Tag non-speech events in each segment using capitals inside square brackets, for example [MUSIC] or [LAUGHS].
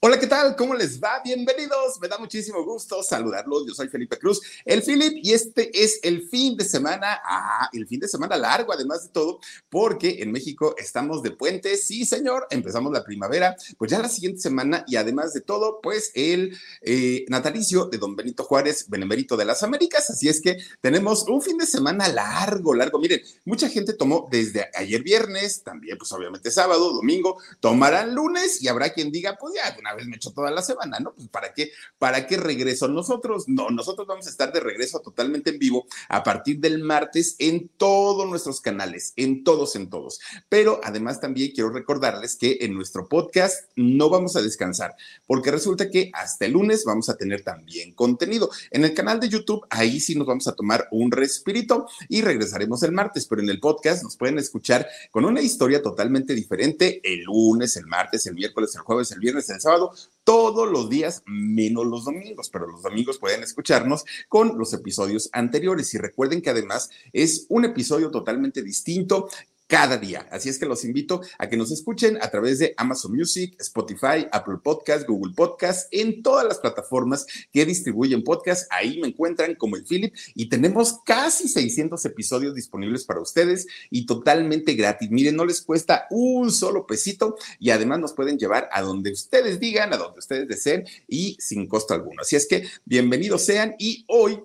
Hola, ¿qué tal? ¿Cómo les va? Bienvenidos. Me da muchísimo gusto saludarlos. Yo soy Felipe Cruz, el Philip, y este es el fin de semana, ah, el fin de semana largo, además de todo, porque en México estamos de puente. Sí, señor, empezamos la primavera, pues ya la siguiente semana, y además de todo, pues el eh, natalicio de don Benito Juárez, Benemérito de las Américas. Así es que tenemos un fin de semana largo, largo. Miren, mucha gente tomó desde ayer viernes, también, pues obviamente sábado, domingo, tomarán lunes, y habrá quien diga, pues ya, una vez me echo toda la semana, ¿no? Pues ¿para qué? ¿Para qué regreso nosotros? No, nosotros vamos a estar de regreso totalmente en vivo a partir del martes en todos nuestros canales, en todos, en todos. Pero además también quiero recordarles que en nuestro podcast no vamos a descansar, porque resulta que hasta el lunes vamos a tener también contenido. En el canal de YouTube, ahí sí nos vamos a tomar un respirito y regresaremos el martes, pero en el podcast nos pueden escuchar con una historia totalmente diferente el lunes, el martes, el miércoles, el jueves, el viernes, el sábado todos los días, menos los domingos, pero los domingos pueden escucharnos con los episodios anteriores. Y recuerden que además es un episodio totalmente distinto cada día. Así es que los invito a que nos escuchen a través de Amazon Music, Spotify, Apple Podcast, Google Podcast, en todas las plataformas que distribuyen podcast. Ahí me encuentran como el Philip y tenemos casi 600 episodios disponibles para ustedes y totalmente gratis. Miren, no les cuesta un solo pesito y además nos pueden llevar a donde ustedes digan, a donde ustedes deseen y sin costo alguno. Así es que bienvenidos sean y hoy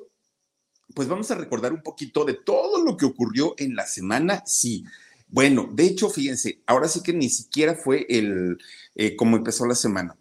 pues vamos a recordar un poquito de todo lo que ocurrió en la semana. Sí, bueno, de hecho, fíjense, ahora sí que ni siquiera fue el eh, como empezó la semana.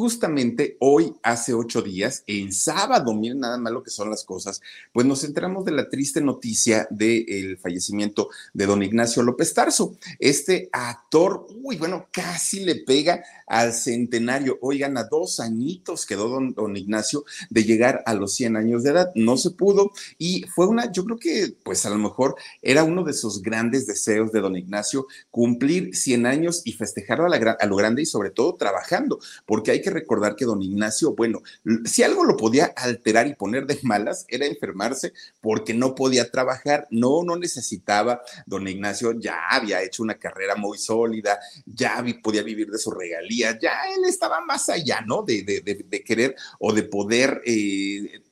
Justamente hoy, hace ocho días, el sábado, miren nada más lo que son las cosas, pues nos enteramos de la triste noticia del fallecimiento de don Ignacio López Tarso. Este actor, uy, bueno, casi le pega al centenario. Oigan, a dos añitos quedó don, don, Ignacio de llegar a los 100 años de edad. No se pudo y fue una, yo creo que pues a lo mejor era uno de sus grandes deseos de don Ignacio cumplir 100 años y festejarlo a lo grande y sobre todo trabajando, porque hay que recordar que don Ignacio, bueno, si algo lo podía alterar y poner de malas era enfermarse porque no podía trabajar, no, no necesitaba, don Ignacio ya había hecho una carrera muy sólida, ya podía vivir de su regalía ya él estaba más allá, ¿no? De, de, querer o de poder eh,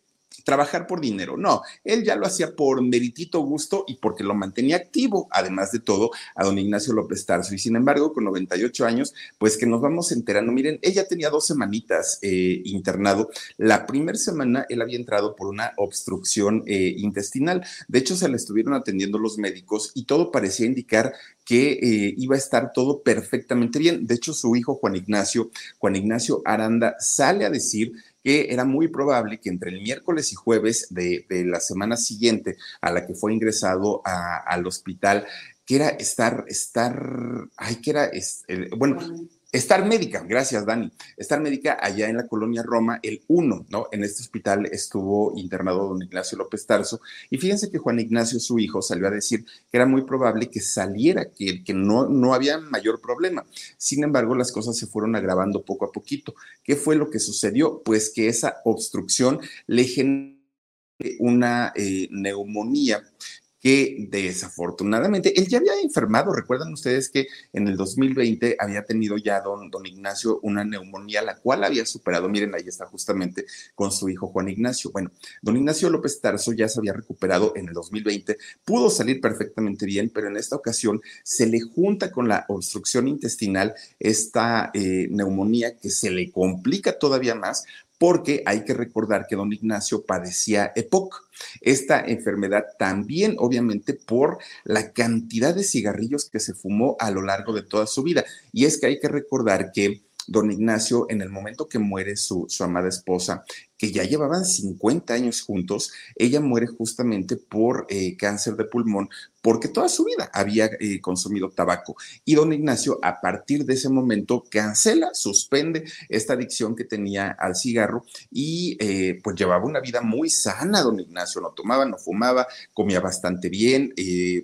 trabajar por dinero. No, él ya lo hacía por meritito gusto y porque lo mantenía activo, además de todo, a don Ignacio López Tarso. Y sin embargo, con 98 años, pues que nos vamos enterando. Miren, ella tenía dos semanitas eh, internado. La primera semana él había entrado por una obstrucción eh, intestinal. De hecho, se le estuvieron atendiendo los médicos y todo parecía indicar que eh, iba a estar todo perfectamente bien. De hecho, su hijo Juan Ignacio, Juan Ignacio Aranda, sale a decir que era muy probable que entre el miércoles y jueves de, la semana siguiente a la que fue ingresado al hospital, que era estar, estar, ay, que era, bueno, Estar médica, gracias Dani. Estar médica allá en la colonia Roma, el 1, ¿no? En este hospital estuvo internado don Ignacio López Tarso. Y fíjense que Juan Ignacio, su hijo, salió a decir que era muy probable que saliera, que, que no, no había mayor problema. Sin embargo, las cosas se fueron agravando poco a poquito. ¿Qué fue lo que sucedió? Pues que esa obstrucción le generó una eh, neumonía que desafortunadamente él ya había enfermado. Recuerdan ustedes que en el 2020 había tenido ya don, don Ignacio una neumonía, la cual había superado. Miren, ahí está justamente con su hijo Juan Ignacio. Bueno, don Ignacio López Tarso ya se había recuperado en el 2020, pudo salir perfectamente bien, pero en esta ocasión se le junta con la obstrucción intestinal esta eh, neumonía que se le complica todavía más porque hay que recordar que don Ignacio padecía EPOC. Esta enfermedad también, obviamente, por la cantidad de cigarrillos que se fumó a lo largo de toda su vida. Y es que hay que recordar que don Ignacio, en el momento que muere su, su, amada esposa, que ya llevaban 50 años juntos, ella muere justamente por eh, cáncer de pulmón, porque toda su vida había eh, consumido tabaco. Y don Ignacio, a partir de ese momento, cancela, suspende esta adicción que tenía al cigarro y eh, pues llevaba una vida muy sana, don Ignacio. No tomaba, no fumaba, comía bastante bien,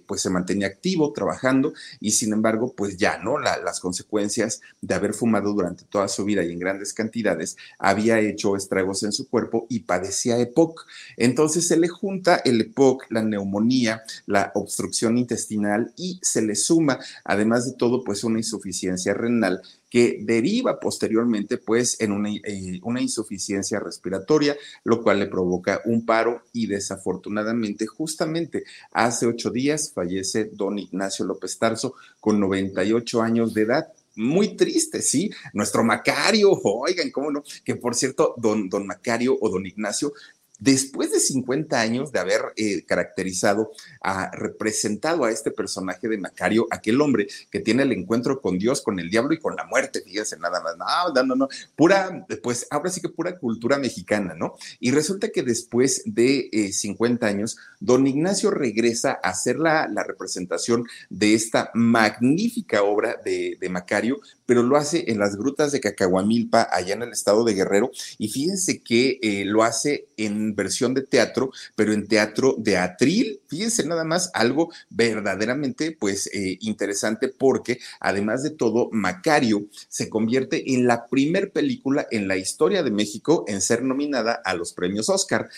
pues se mantenía activo, trabajando y sin embargo, pues ya, ¿no? las consecuencias de haber fumado durante toda su vida y en grandes cantidades había hecho estragos en su cuerpo y padecía EPOC. Entonces se le junta el EPOC, la neumonía, la obstrucción intestinal y se le suma, además de todo, pues una insuficiencia renal que deriva posteriormente pues en una, eh, una, insuficiencia respiratoria, lo cual le provoca un paro y desafortunadamente justamente hace ocho días fallece don Ignacio López Tarso con 98 años de edad muy triste, ¿sí? Nuestro Macario, oigan, ¿cómo no? Que por cierto, don, don Macario o don Ignacio después de 50 años de haber eh, caracterizado, a, representado a este personaje de Macario, aquel hombre que tiene el encuentro con Dios, con el diablo y con la muerte, fíjense nada más, no, no, no, pura, pues ahora sí que pura cultura mexicana, ¿no? Y resulta que después de 50 eh, años, don Ignacio regresa a hacer la, representación de esta magnífica obra de, de Macario, pero lo hace en las grutas de Cacahuamilpa, allá en el estado de Guerrero, y fíjense que eh, lo hace en versión de teatro, pero en teatro de atril, fíjense nada más, algo verdaderamente pues eh, interesante porque además de todo, Macario se convierte en la primer película en la historia de México en ser nominada a los premios Oscar.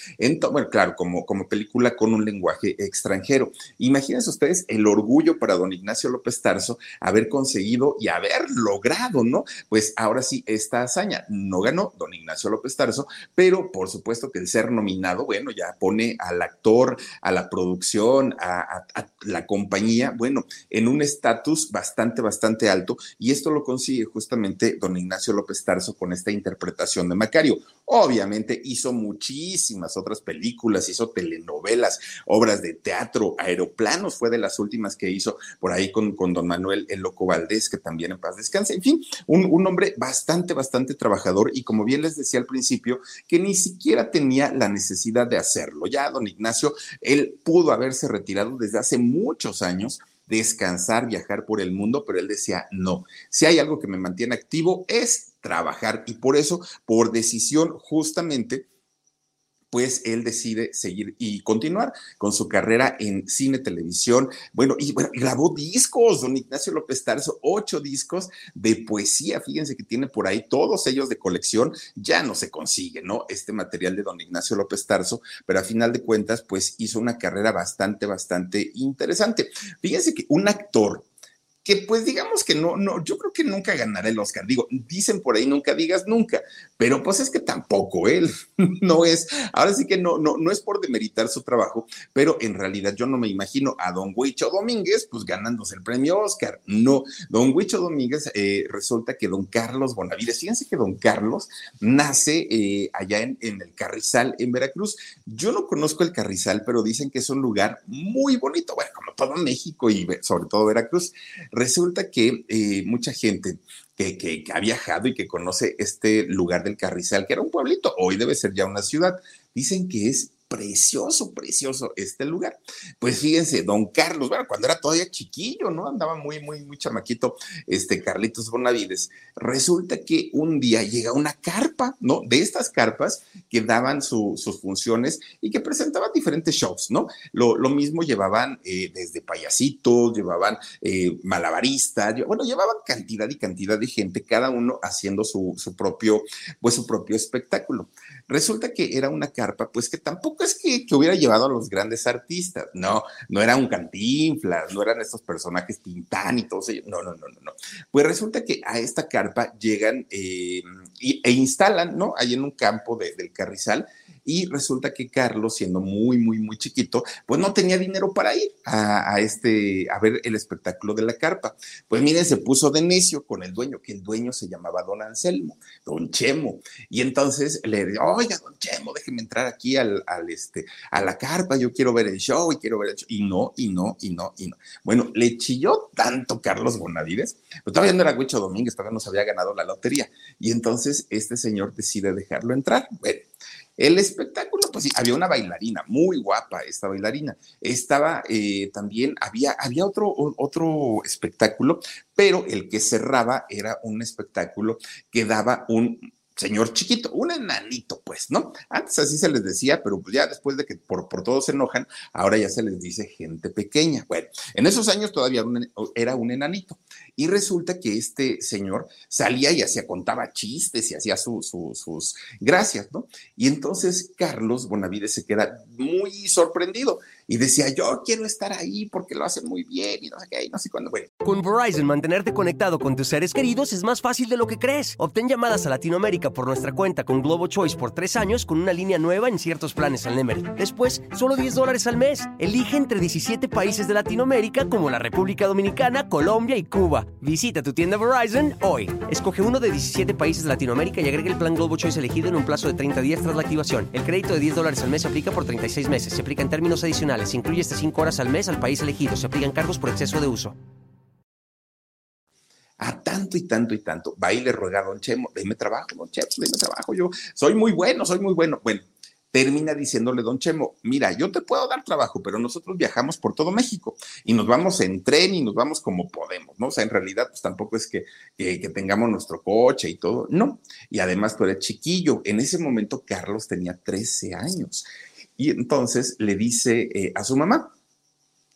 bueno, claro, como, como película con un lenguaje extranjero. Imagínense ustedes el orgullo para don Ignacio López Tarso haber conseguido y haberlo logrado, ¿no? Pues ahora sí, esta hazaña no ganó don Ignacio López Tarso, pero por supuesto que el ser nominado, bueno, ya pone al actor, a la producción, a, la compañía, bueno, en un estatus bastante, bastante alto, y esto lo consigue justamente don Ignacio López Tarso con esta interpretación de Macario. Obviamente hizo muchísimas otras películas, hizo telenovelas, obras de teatro, aeroplanos, fue de las últimas que hizo por ahí con, con don Manuel El Loco Valdés, que también en paz descansa en fin, un, hombre bastante, bastante trabajador y como bien les decía al principio, que ni siquiera tenía la necesidad de hacerlo. Ya don Ignacio, él pudo haberse retirado desde hace muchos años descansar, viajar por el mundo, pero él decía, no, si hay algo que me mantiene activo es trabajar y por eso, por decisión justamente, pues él decide seguir y continuar con su carrera en cine, televisión. Bueno, y bueno, grabó discos, don Ignacio López Tarso, ocho discos de poesía. Fíjense que tiene por ahí todos ellos de colección. Ya no se consigue, ¿no? Este material de don Ignacio López Tarso, pero a final de cuentas, pues hizo una carrera bastante, bastante interesante. Fíjense que un actor que pues digamos que no, no, yo creo que nunca ganará el Oscar. Digo, dicen por ahí nunca digas nunca, pero pues es que tampoco él [LAUGHS] no es, ahora sí que no, no, no es por demeritar su trabajo, pero en realidad yo no me imagino a don Huicho Domínguez pues ganándose el premio Oscar. No, don Huicho Domínguez eh, resulta que don Carlos Bonavides, fíjense que don Carlos nace eh, allá en, en el Carrizal, en Veracruz. Yo no conozco el Carrizal, pero dicen que es un lugar muy bonito, bueno, como todo México y sobre todo Veracruz Resulta que eh, mucha gente que, que, ha viajado y que conoce este lugar del Carrizal, que era un pueblito, hoy debe ser ya una ciudad, dicen que es precioso, precioso este lugar. Pues fíjense, don Carlos, bueno, cuando era todavía chiquillo, ¿no? Andaba muy, muy, muy chamaquito, este Carlitos Bonavides. Resulta que un día llega una carpa, ¿no? De estas carpas que daban sus funciones y que presentaban diferentes shows, ¿no? Lo, mismo llevaban eh, desde payasitos, llevaban eh, malabaristas, bueno, llevaban cantidad y cantidad de gente, cada uno haciendo su, su propio, pues su propio espectáculo. Resulta que era una carpa, pues que tampoco pues que, hubiera llevado a los grandes artistas. No, no era un cantinflas, no eran estos personajes Tintán y todos ellos. No, no, no, no, no. Pues resulta que a esta carpa llegan eh, e instalan, ¿no? Ahí en un campo del Carrizal y resulta que Carlos, siendo muy, muy, muy chiquito, pues no tenía dinero para ir a, este, a ver el espectáculo de la carpa. Pues miren, se puso de necio con el dueño, que el dueño se llamaba Don Anselmo, Don Chemo. Y entonces le dijo, oiga, Don Chemo, déjeme entrar aquí al, al, este, a la carpa, yo quiero ver el show y quiero ver el show. Y no, y no, y no, y no. Bueno, le chilló tanto Carlos Bonavides, pero todavía no era Huicho Domínguez, todavía no se había ganado la lotería. Y entonces este señor decide dejarlo entrar. Bueno, el espectáculo, pues sí, había una bailarina, muy guapa esta bailarina. Estaba eh, también, había, había otro, otro espectáculo, pero el que cerraba era un espectáculo que daba un señor chiquito, un enanito, pues, ¿no? Antes así se les decía, pero pues ya después de que por, por todos se enojan, ahora ya se les dice gente pequeña. Bueno, en esos años todavía era un enanito. Y resulta que este señor salía y hacía, contaba chistes y hacía sus gracias, ¿no? Y entonces Carlos Bonavides se queda muy sorprendido y decía, yo quiero estar ahí porque lo hacen muy bien y no sé qué, y no sé cuándo. Bueno. Con Verizon, mantenerte conectado con tus seres queridos es más fácil de lo que crees. Obtén llamadas a Latinoamérica por nuestra cuenta con Globo Choice por tres años con una línea nueva en ciertos planes al Nemery. Después, solo 10 dólares al mes. Elige entre 17 países de Latinoamérica como la República Dominicana, Colombia y Cuba. Visita tu tienda Verizon hoy. Escoge uno de 17 países de Latinoamérica y agrega el plan Globo Choice elegido en un plazo de 30 días tras la activación. El crédito de 10 dólares al mes se aplica por 36 meses. Se aplica en términos adicionales se incluye hasta 5 horas al mes al país elegido. Se aplican cargos por exceso de uso. A tanto y tanto y tanto. Va y le ruega Don Chemo, dime trabajo, Don Chemo, dime trabajo. Yo soy muy bueno, soy muy bueno. Bueno, termina diciéndole Don Chemo, mira, yo te puedo dar trabajo, pero nosotros viajamos por todo México y nos vamos en tren y nos vamos como podemos, ¿no? O sea, en realidad, pues tampoco es que, que, tengamos nuestro coche y todo, no. Y además tú eres chiquillo. En ese momento Carlos tenía 13 años. Y entonces le dice eh, a su mamá,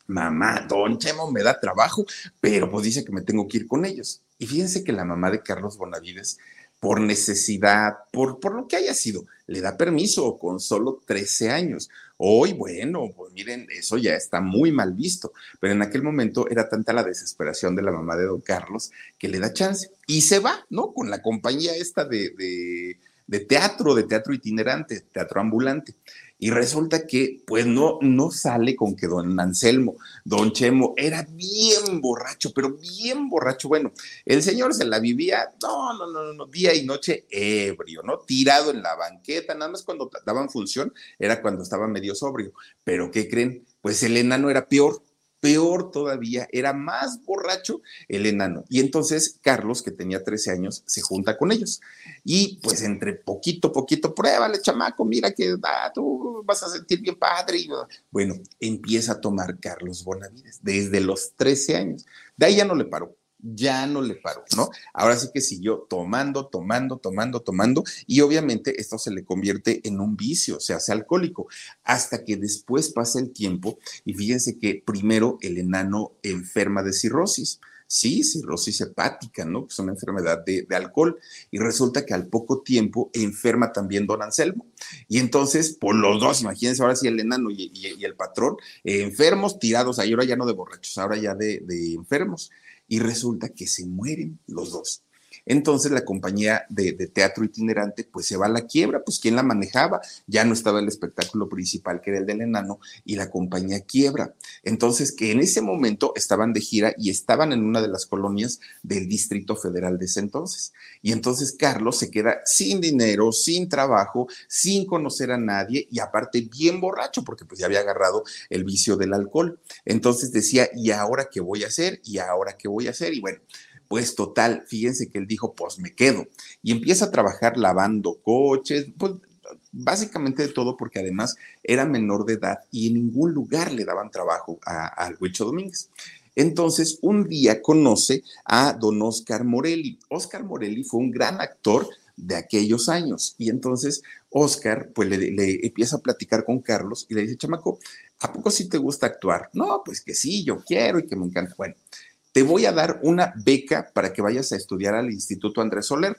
mamá, don Chemo me da trabajo, pero pues dice que me tengo que ir con ellos. Y fíjense que la mamá de Carlos Bonavides, por necesidad, por, por lo que haya sido, le da permiso con solo 13 años. Hoy, bueno, pues miren, eso ya está muy mal visto, pero en aquel momento era tanta la desesperación de la mamá de don Carlos que le da chance y se va, ¿no? Con la compañía esta de, de, de teatro, de teatro itinerante, teatro ambulante. Y resulta que, pues no, no sale con que don Anselmo, don Chemo, era bien borracho, pero bien borracho. Bueno, el señor se la vivía, no, no, no, no, día y noche ebrio, ¿no? Tirado en la banqueta, nada más cuando daban función era cuando estaba medio sobrio. Pero, ¿qué creen? Pues el enano era peor peor todavía, era más borracho el enano. Y entonces Carlos, que tenía 13 años, se junta con ellos. Y pues entre poquito, poquito, pruébale, chamaco, mira que ah, tú vas a sentir bien padre. Bueno, empieza a tomar Carlos Bonavides desde los 13 años. De ahí ya no le paró ya no le paró, ¿no? Ahora sí que siguió tomando, tomando, tomando, tomando, y obviamente esto se le convierte en un vicio, se hace alcohólico, hasta que después pasa el tiempo y fíjense que primero el enano enferma de cirrosis. Sí, cirrosis hepática, ¿no? Que es una enfermedad de, alcohol. Y resulta que al poco tiempo enferma también don Anselmo. Y entonces, por los dos, imagínense ahora sí el enano y, el patrón, enfermos, tirados ahí, ahora ya no de borrachos, ahora ya de enfermos y resulta que se mueren los dos. Entonces la compañía de, teatro itinerante pues se va a la quiebra, pues ¿quién la manejaba? Ya no estaba el espectáculo principal que era el del enano y la compañía quiebra. Entonces que en ese momento estaban de gira y estaban en una de las colonias del Distrito Federal de ese entonces. Y entonces Carlos se queda sin dinero, sin trabajo, sin conocer a nadie y aparte bien borracho porque pues ya había agarrado el vicio del alcohol. Entonces decía, ¿y ahora qué voy a hacer? ¿Y ahora qué voy a hacer? Y bueno, pues total, fíjense que él dijo, pues me quedo. Y empieza a trabajar lavando coches, pues básicamente de todo porque además era menor de edad y en ningún lugar le daban trabajo al Huicho Domínguez. Entonces, un día conoce a don Oscar Morelli. Oscar Morelli fue un gran actor de aquellos años. Y entonces Oscar, pues le, le, empieza a platicar con Carlos y le dice, chamaco, ¿a poco sí te gusta actuar? No, pues que sí, yo quiero y que me encanta. Bueno, te voy a dar una beca para que vayas a estudiar al Instituto Andrés Soler,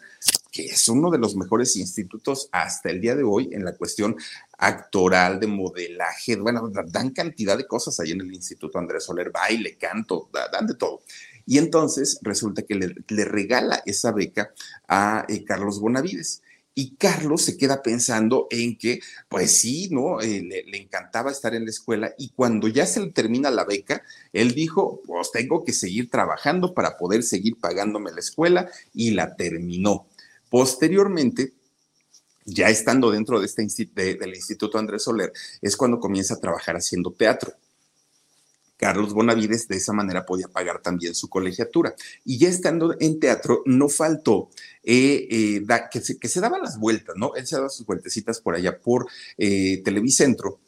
que es uno de los mejores institutos hasta el día de hoy en la cuestión actoral, de modelaje, bueno, dan cantidad de cosas ahí en el Instituto Andrés Soler, baile, canto, dan de todo. Y entonces resulta que le, regala esa beca a eh, Carlos Bonavides. Y Carlos se queda pensando en que, pues sí, ¿no? Eh, le, encantaba estar en la escuela y cuando ya se le termina la beca, él dijo, pues tengo que seguir trabajando para poder seguir pagándome la escuela y la terminó. Posteriormente, ya estando dentro de este del Instituto Andrés Soler, es cuando comienza a trabajar haciendo teatro. Carlos Bonavides de esa manera podía pagar también su colegiatura. Y ya estando en teatro, no faltó eh, eh, que, se, que, daban las vueltas, ¿no? Él se daba sus vueltecitas por allá por eh, Televicentro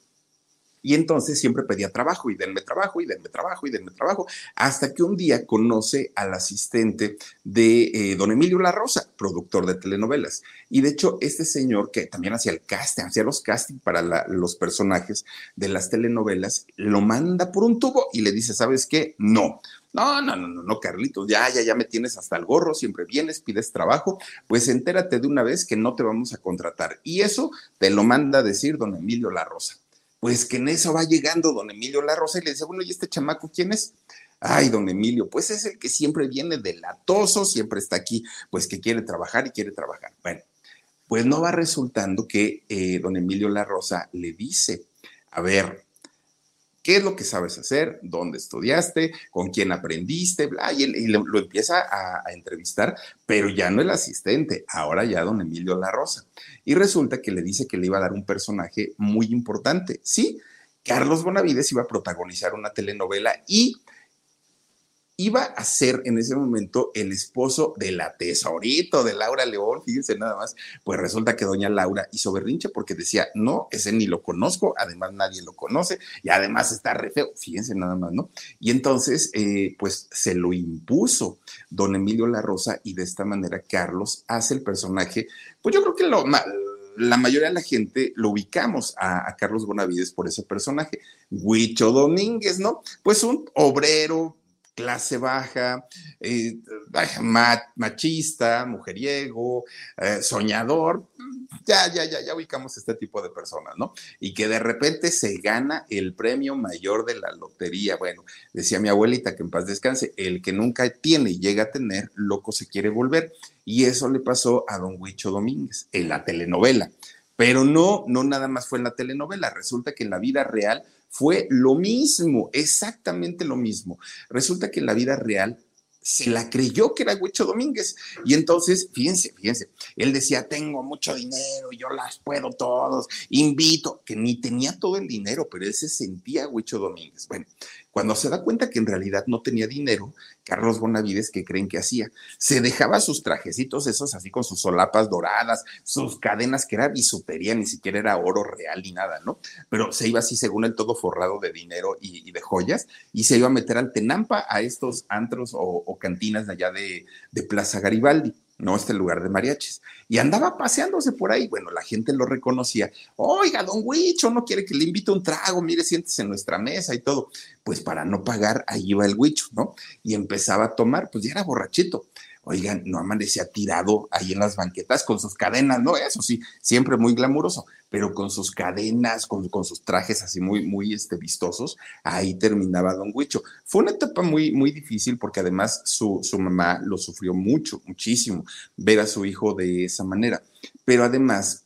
y entonces siempre pedía trabajo y denme trabajo y denme trabajo y denme trabajo, hasta que un día conoce al asistente de eh, don Emilio La Rosa, productor de telenovelas. Y de hecho, este señor que también hacía el casting, hacía los castings para los personajes de las telenovelas, lo manda por un tubo y le dice, ¿sabes qué? No. No, no, no, no, no, Carlitos, ya, ya, ya me tienes hasta el gorro, siempre vienes, pides trabajo, pues entérate de una vez que no te vamos a contratar. Y eso te lo manda a decir don Emilio La Rosa. Pues que en eso va llegando don Emilio La Rosa y le dice, bueno, ¿y este chamaco quién es? Ay, don Emilio, pues es el que siempre viene de latoso, siempre está aquí, pues que quiere trabajar y quiere trabajar. Bueno, pues no va resultando que eh, don Emilio La Rosa le dice, a ver, qué es lo que sabes hacer, dónde estudiaste, con quién aprendiste, bla, y, lo, empieza a, entrevistar, pero ya no el asistente, ahora ya don Emilio La Rosa. Y resulta que le dice que le iba a dar un personaje muy importante. Sí, Carlos Bonavides iba a protagonizar una telenovela y iba a ser en ese momento el esposo de la tesorito de Laura León, fíjense nada más, pues resulta que doña Laura hizo berrinche porque decía, no, ese ni lo conozco, además nadie lo conoce y además está re feo, fíjense nada más, ¿no? Y entonces, eh, pues se lo impuso don Emilio La Rosa y de esta manera Carlos hace el personaje, pues yo creo que la mayoría de la gente lo ubicamos a, a, Carlos Bonavides por ese personaje, Huicho Domínguez, ¿no? Pues un obrero clase baja, eh, machista, mujeriego, eh, soñador, ya, ya, ya, ya ubicamos este tipo de personas, ¿no? Y que de repente se gana el premio mayor de la lotería. Bueno, decía mi abuelita que en paz descanse, el que nunca tiene y llega a tener, loco se quiere volver. Y eso le pasó a don Huicho Domínguez en la telenovela. Pero no, no nada más fue en la telenovela. Resulta que en la vida real fue lo mismo, exactamente lo mismo. Resulta que en la vida real se la creyó que era Huicho Domínguez. Y entonces, fíjense, fíjense, él decía, tengo mucho dinero, yo las puedo todos, invito, que ni tenía todo el dinero, pero él se sentía Huicho Domínguez. Bueno, cuando se da cuenta que en realidad no tenía dinero, Carlos Bonavides, ¿qué creen que hacía? Se dejaba sus trajecitos esos así con sus solapas doradas, sus cadenas que era bisutería, ni siquiera era oro real ni nada, ¿no? Pero se iba así según él todo forrado de dinero y, de joyas y se iba a meter al Tenampa a estos antros o, cantinas de allá de Plaza Garibaldi no este lugar de mariachis. Y andaba paseándose por ahí. Bueno, la gente lo reconocía. Oiga, don Huicho, no quiere que le invite un trago, mire, siéntese en nuestra mesa y todo. Pues para no pagar, ahí iba el Huicho, ¿no? Y empezaba a tomar, pues ya era borrachito oigan, no amanecía tirado ahí en las banquetas con sus cadenas, ¿no? Eso sí, siempre muy glamuroso, pero con sus cadenas, con, sus trajes así muy, muy este, vistosos, ahí terminaba Don Huicho. Fue una etapa muy, muy difícil porque además su, su mamá lo sufrió mucho, muchísimo, ver a su hijo de esa manera. Pero además,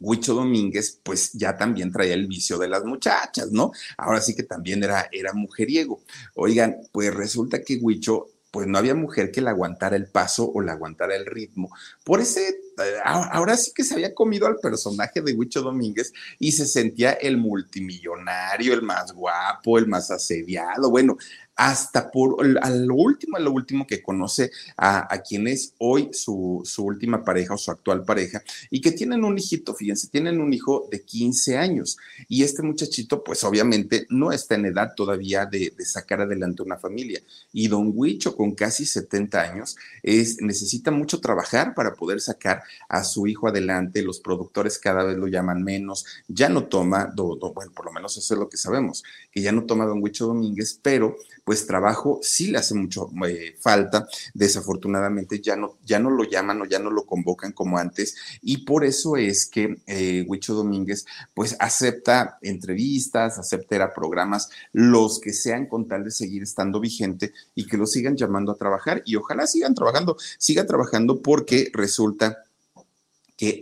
Huicho Domínguez, pues ya también traía el vicio de las muchachas, ¿no? Ahora sí que también era, era mujeriego. Oigan, pues resulta que Huicho pues no había mujer que le aguantara el paso o le aguantara el ritmo. Por ese, ahora sí que se había comido al personaje de Huicho Domínguez y se sentía el multimillonario, el más guapo, el más asediado. Bueno, hasta por a lo último, a lo último que conoce a, quien es hoy su, última pareja o su actual pareja y que tienen un hijito, fíjense, tienen un hijo de 15 años y este muchachito pues obviamente no está en edad todavía de, sacar adelante una familia y don Huicho con casi 70 años es, necesita mucho trabajar para poder sacar a su hijo adelante, los productores cada vez lo llaman menos, ya no toma, bueno, por lo menos eso es lo que sabemos, que ya no toma Don Huicho Domínguez, pero pues trabajo sí le hace mucho eh, falta, desafortunadamente ya no, ya no lo llaman o ya no lo convocan como antes y por eso es que eh, Huicho Domínguez pues acepta entrevistas, acepta programas, los que sean con tal de seguir estando vigente y que lo sigan llamando a trabajar y ojalá sigan trabajando, siga trabajando porque resulta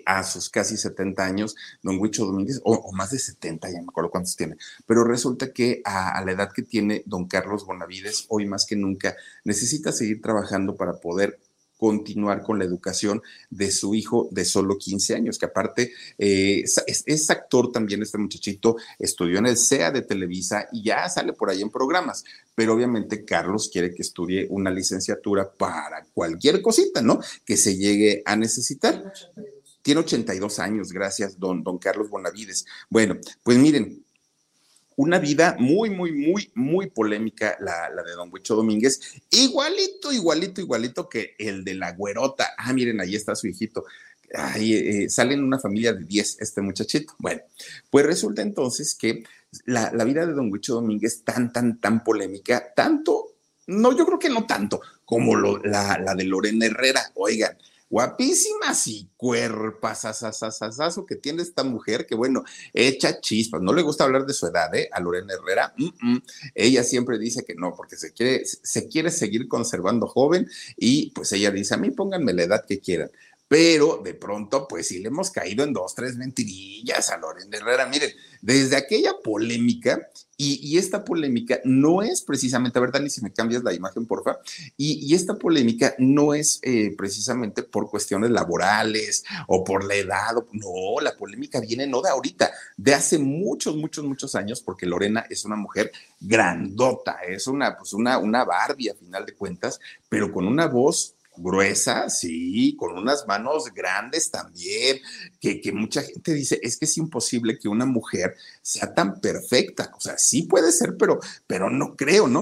a sus casi 70 años, don Huicho Domínguez, o, más de 70, ya me acuerdo cuántos tiene, pero resulta que a, la edad que tiene don Carlos Bonavides, hoy más que nunca, necesita seguir trabajando para poder continuar con la educación de su hijo de solo 15 años, que aparte eh, es, actor también este muchachito, estudió en el CEA de Televisa y ya sale por ahí en programas, pero obviamente Carlos quiere que estudie una licenciatura para cualquier cosita, ¿no? Que se llegue a necesitar. Tiene 82 años, gracias, don, don Carlos Bonavides. Bueno, pues miren, una vida muy, muy, muy, muy polémica, la, de Don Huicho Domínguez, igualito, igualito, igualito que el de la güerota. Ah, miren, ahí está su hijito. Ahí eh, sale en una familia de 10 este muchachito. Bueno, pues resulta entonces que la, vida de Don Huicho Domínguez tan, tan, tan polémica, tanto, no, yo creo que no tanto, como la, la de Lorena Herrera. Oigan, guapísimas y cuerpas, asasasasazo que tiene esta mujer que, bueno, echa chispas. No le gusta hablar de su edad, ¿eh? A Lorena Herrera. Ella siempre dice que no, porque se quiere, se quiere seguir conservando joven y pues ella dice, a mí pónganme la edad que quieran pero de pronto, pues sí le hemos caído en dos, tres mentirillas a Lorena Herrera. Miren, desde aquella polémica, y, esta polémica no es precisamente, a ver, Dani, si me cambias la imagen, porfa, y, y esta polémica no es eh, precisamente por cuestiones laborales o por la edad, no, la polémica viene no de ahorita, de hace muchos, muchos, muchos años, porque Lorena es una mujer grandota, es una, pues una, una Barbie a final de cuentas, pero con una voz gruesa, sí, con unas manos grandes también, que, que, mucha gente dice, es que es imposible que una mujer sea tan perfecta. O sea, sí puede ser, pero, pero no creo, ¿no?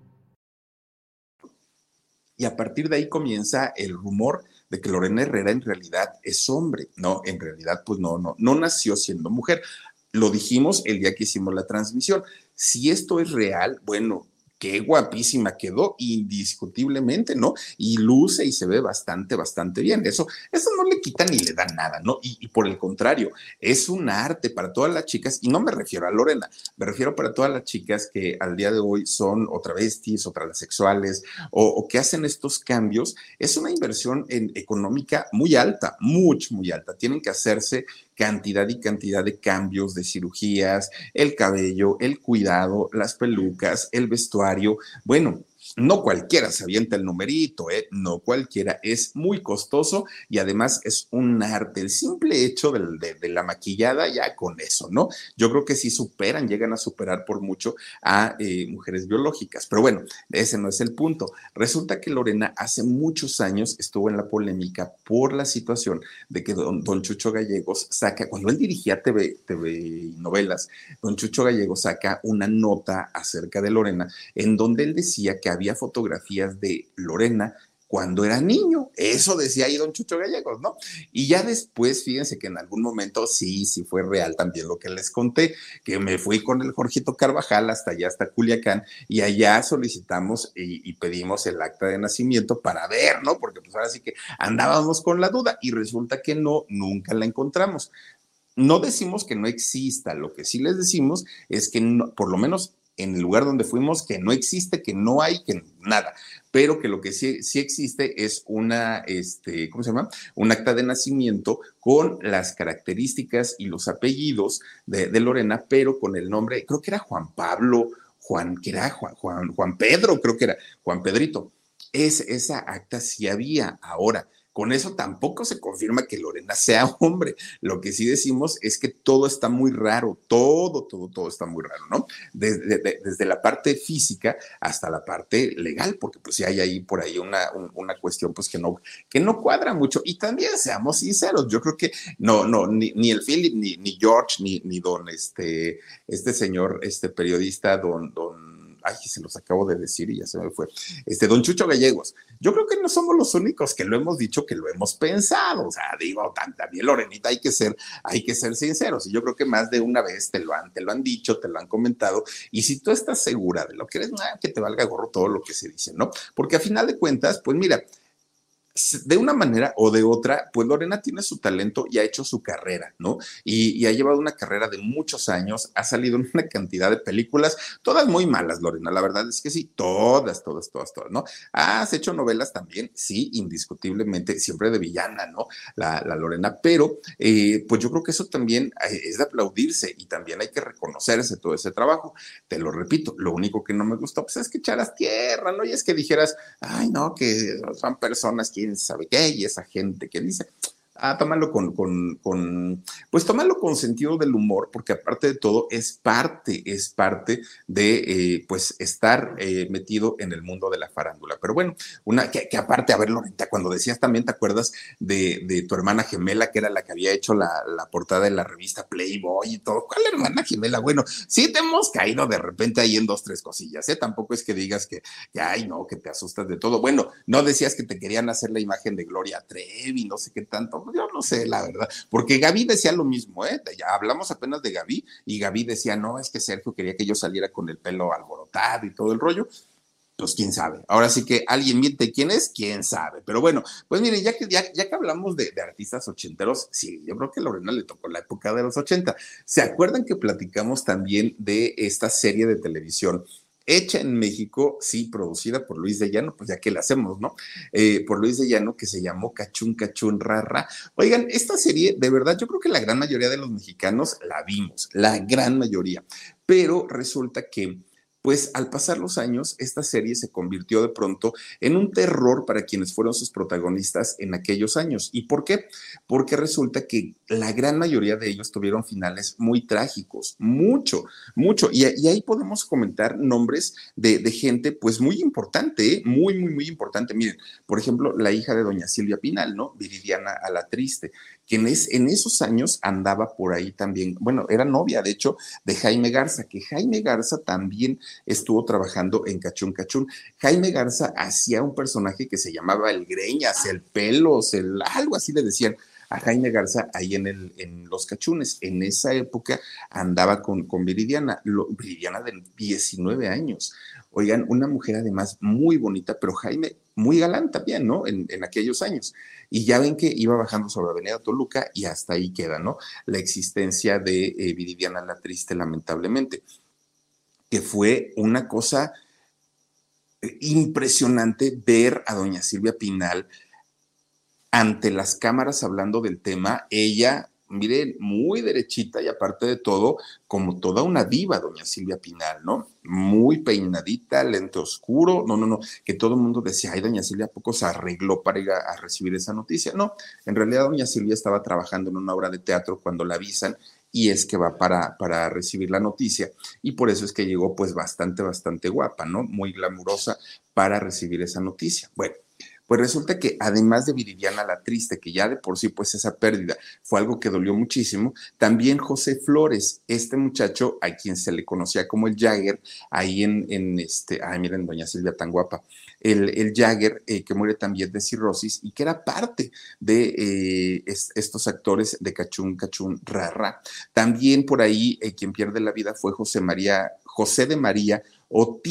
Y a partir de ahí comienza el rumor de que Lorena Herrera en realidad es hombre. No, en realidad, pues no, no, no nació siendo mujer. Lo dijimos el día que hicimos la transmisión. Si esto es real, bueno, qué guapísima quedó, indiscutiblemente, ¿no? Y luce y se ve bastante, bastante bien. Eso, eso no le quita ni le da nada, ¿no? Y, por el contrario, es un arte para todas las chicas, y no me refiero a Lorena, me refiero para todas las chicas que al día de hoy son o travestis o transexuales o, o que hacen estos cambios. Es una inversión en, económica muy alta, mucho, muy alta. Tienen que hacerse cantidad y cantidad de cambios de cirugías, el cabello, el cuidado, las pelucas, el vestuario. Bueno, no cualquiera se avienta el numerito, ¿eh? no cualquiera, es muy costoso y además es un arte. El simple hecho de, la maquillada ya con eso, ¿no? Yo creo que sí superan, llegan a superar por mucho a eh, mujeres biológicas, pero bueno, ese no es el punto. Resulta que Lorena hace muchos años estuvo en la polémica por la situación de que don, Chucho Gallegos saca, cuando él dirigía TV, TV novelas, don Chucho Gallegos saca una nota acerca de Lorena en donde él decía que había había fotografías de Lorena cuando era niño. Eso decía ahí don Chucho Gallegos, ¿no? Y ya después, fíjense que en algún momento sí, sí fue real también lo que les conté, que me fui con el Jorgito Carvajal hasta allá, hasta Culiacán, y allá solicitamos y, pedimos el acta de nacimiento para ver, ¿no? Porque pues ahora sí que andábamos con la duda y resulta que no, nunca la encontramos. No decimos que no exista, lo que sí les decimos es que por lo menos en el lugar donde fuimos que no existe, que no hay, que nada, pero que lo que sí, sí existe es una, este, ¿cómo se llama? Un acta de nacimiento con las características y los apellidos de, Lorena, pero con el nombre, creo que era Juan Pablo, Juan, que era Juan, Juan, Juan Pedro, creo que era Juan Pedrito. Es, esa acta sí había ahora Con eso tampoco se confirma que Lorena sea hombre. Lo que sí decimos es que todo está muy raro, todo, todo, todo está muy raro, ¿no? Desde, la parte física hasta la parte legal, porque pues sí hay ahí por ahí una, una cuestión pues que no, que no cuadra mucho. Y también seamos sinceros, yo creo que no, no, ni, ni el Philip, ni, ni George, ni, ni don este, este señor, este periodista, don, don ay, se los acabo de decir y ya se me fue, este, don Chucho Gallegos. Yo creo que no somos los únicos que lo hemos dicho, que lo hemos pensado. O sea, digo, también Lorenita, hay que ser, hay que ser sinceros. Y yo creo que más de una vez te lo han, te lo han dicho, te lo han comentado. Y si tú estás segura de lo que eres, nada, que te valga gorro todo lo que se dice, ¿no? Porque a final de cuentas, pues mira, de una manera o de otra, pues Lorena tiene su talento y ha hecho su carrera, ¿no? Y, ha llevado una carrera de muchos años, ha salido en una cantidad de películas, todas muy malas, Lorena, la verdad es que sí, todas, todas, todas, todas, ¿no? Has hecho novelas también, sí, indiscutiblemente, siempre de villana, ¿no? La, Lorena, pero eh, pues yo creo que eso también eh, es de aplaudirse y también hay que reconocerse todo ese trabajo. Te lo repito, lo único que no me gustó, pues es que echaras tierra, ¿no? Y es que dijeras, ay, no, que son personas que sabe qué, y esa gente que dice, a tomarlo con, con, pues tomarlo con sentido del humor, porque aparte de todo es parte, es parte de, eh, pues, estar eh, metido en el mundo de la farándula. Pero bueno, una, que, aparte, a ver, Lorenta, cuando decías también, ¿te acuerdas de, tu hermana gemela, que era la que había hecho la, portada de la revista Playboy y todo? ¿Cuál hermana gemela? Bueno, sí te hemos caído de repente ahí en dos, tres cosillas, ¿eh? Tampoco es que digas que, que, ay, no, que te asustas de todo. Bueno, no decías que te querían hacer la imagen de Gloria Trevi, no sé qué tanto yo no sé, la verdad, porque Gaby decía lo mismo, ¿eh? Ya hablamos apenas de Gaby y Gaby decía, no, es que Sergio quería que yo saliera con el pelo alborotado y todo el rollo. Pues quién sabe. Ahora sí que alguien miente quién es, quién sabe. Pero bueno, pues miren, ya que, ya, que hablamos de, de, artistas ochenteros, sí, yo creo que a Lorena le tocó la época de los ochenta. ¿Se acuerdan que platicamos también de esta serie de televisión hecha en México, sí, producida por Luis de Llano, pues ya que la hacemos, ¿no? Eh, por Luis de Llano, que se llamó Cachún Cachún Rara. Oigan, esta serie, de verdad, yo creo que la gran mayoría de los mexicanos la vimos, la gran mayoría, pero resulta que pues al pasar los años, esta serie se convirtió de pronto en un terror para quienes fueron sus protagonistas en aquellos años. ¿Y por qué? Porque resulta que la gran mayoría de ellos tuvieron finales muy trágicos, mucho, mucho. Y, ahí podemos comentar nombres de, gente pues muy importante, ¿eh? muy, muy, muy importante. Miren, por ejemplo, la hija de doña Silvia Pinal, ¿no? Viridiana a la Triste quien en esos años andaba por ahí también, bueno, era novia, de hecho, de Jaime Garza, que Jaime Garza también estuvo trabajando en Cachún Cachún. Jaime Garza hacía un personaje que se llamaba el Greñas, el Pelos, el, algo así le decían a Jaime Garza ahí en, Los Cachunes. En esa época andaba con, con Viridiana, Viridiana de 19 años. Oigan, una mujer además muy bonita, pero Jaime muy galán también, ¿no? En, aquellos años. Y ya ven que iba bajando sobre Avenida Toluca y hasta ahí queda, ¿no? La existencia de eh, Viridiana la Triste, lamentablemente, que fue una cosa eh, impresionante ver a doña Silvia Pinal ante las cámaras hablando del tema, ella miren, muy derechita y aparte de todo, como toda una diva, doña Silvia Pinal, ¿no? Muy peinadita, lente oscuro, no, no, no, que todo el mundo decía, ay, doña Silvia, ¿a poco se arregló para ir a, recibir esa noticia? No, en realidad doña Silvia estaba trabajando en una obra de teatro cuando la avisan y es que va para, para recibir la noticia y por eso es que llegó pues bastante, bastante guapa, ¿no? Muy glamurosa para recibir esa noticia. Bueno, pues resulta que además de Viridiana la Triste, que ya de por sí pues esa pérdida fue algo que dolió muchísimo, también José Flores, este muchacho a quien se le conocía como el Jagger, ahí en, en este, ay miren, doña Silvia tan guapa, el, el Jagger eh, que muere también de cirrosis y que era parte de eh, estos actores de Cachún, Cachún, Rara. También por ahí eh, quien pierde la vida fue José María, José de María o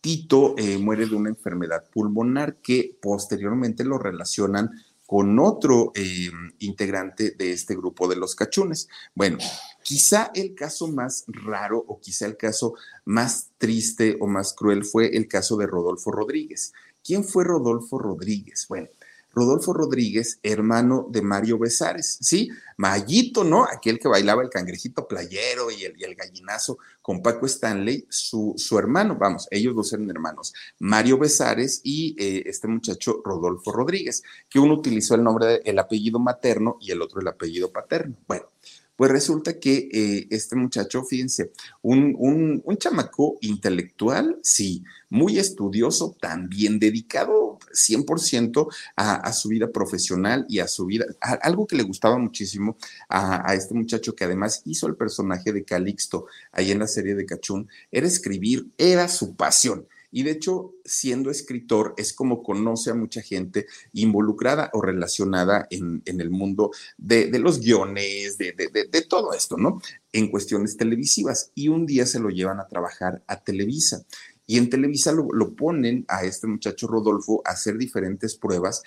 Tito. Eh, muere de una enfermedad pulmonar que posteriormente lo relacionan con otro eh, integrante de este grupo de los cachunes. Bueno, quizá el caso más raro o quizá el caso más triste o más cruel fue el caso de Rodolfo Rodríguez. ¿Quién fue Rodolfo Rodríguez? Bueno, Rodolfo Rodríguez, hermano de Mario Besares, ¿sí? Mayito, ¿no? Aquel que bailaba el cangrejito playero y el, gallinazo con Paco Stanley, su, su, hermano, vamos, ellos dos eran hermanos, Mario Besares y eh, este muchacho Rodolfo Rodríguez, que uno utilizó el nombre, el apellido materno y el otro el apellido paterno. Bueno, pues resulta que eh, este muchacho, fíjense, un, un, chamaco intelectual, sí, muy estudioso, también dedicado 100% a, su vida profesional y a su vida, algo que le gustaba muchísimo a, a, este muchacho que además hizo el personaje de Calixto ahí en la serie de Cachún, era escribir, era su pasión. Y de hecho, siendo escritor, es como conoce a mucha gente involucrada o relacionada en, el mundo de, los guiones, de, de, todo esto, ¿no? En cuestiones televisivas. Y un día se lo llevan a trabajar a Televisa. Y en Televisa lo, ponen a este muchacho Rodolfo a hacer diferentes pruebas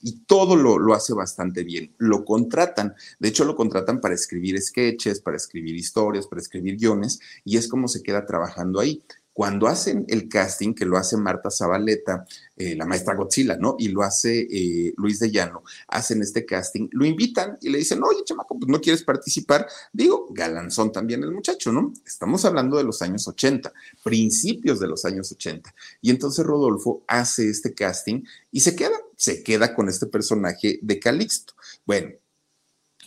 y todo lo, hace bastante bien. Lo contratan, de hecho lo contratan para escribir sketches, para escribir historias, para escribir guiones, y es como se queda trabajando ahí. Cuando hacen el casting, que lo hace Marta Zabaleta, eh, la maestra Godzilla, ¿no? Y lo hace eh, Luis de Llano, hacen este casting, lo invitan y le dicen, oye, chamaco, pues no quieres participar. Digo, galanzón también el muchacho, ¿no? Estamos hablando de los años 80, principios de los años 80. Y entonces Rodolfo hace este casting y se queda, se queda con este personaje de Calixto. Bueno,